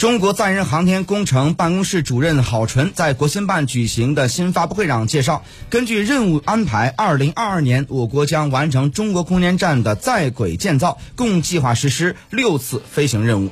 中国载人航天工程办公室主任郝纯在国新办举行的新发布会上介绍根据任务安排二零二二年我国将完成中国空间站的在轨建造共计划实施六次飞行任务。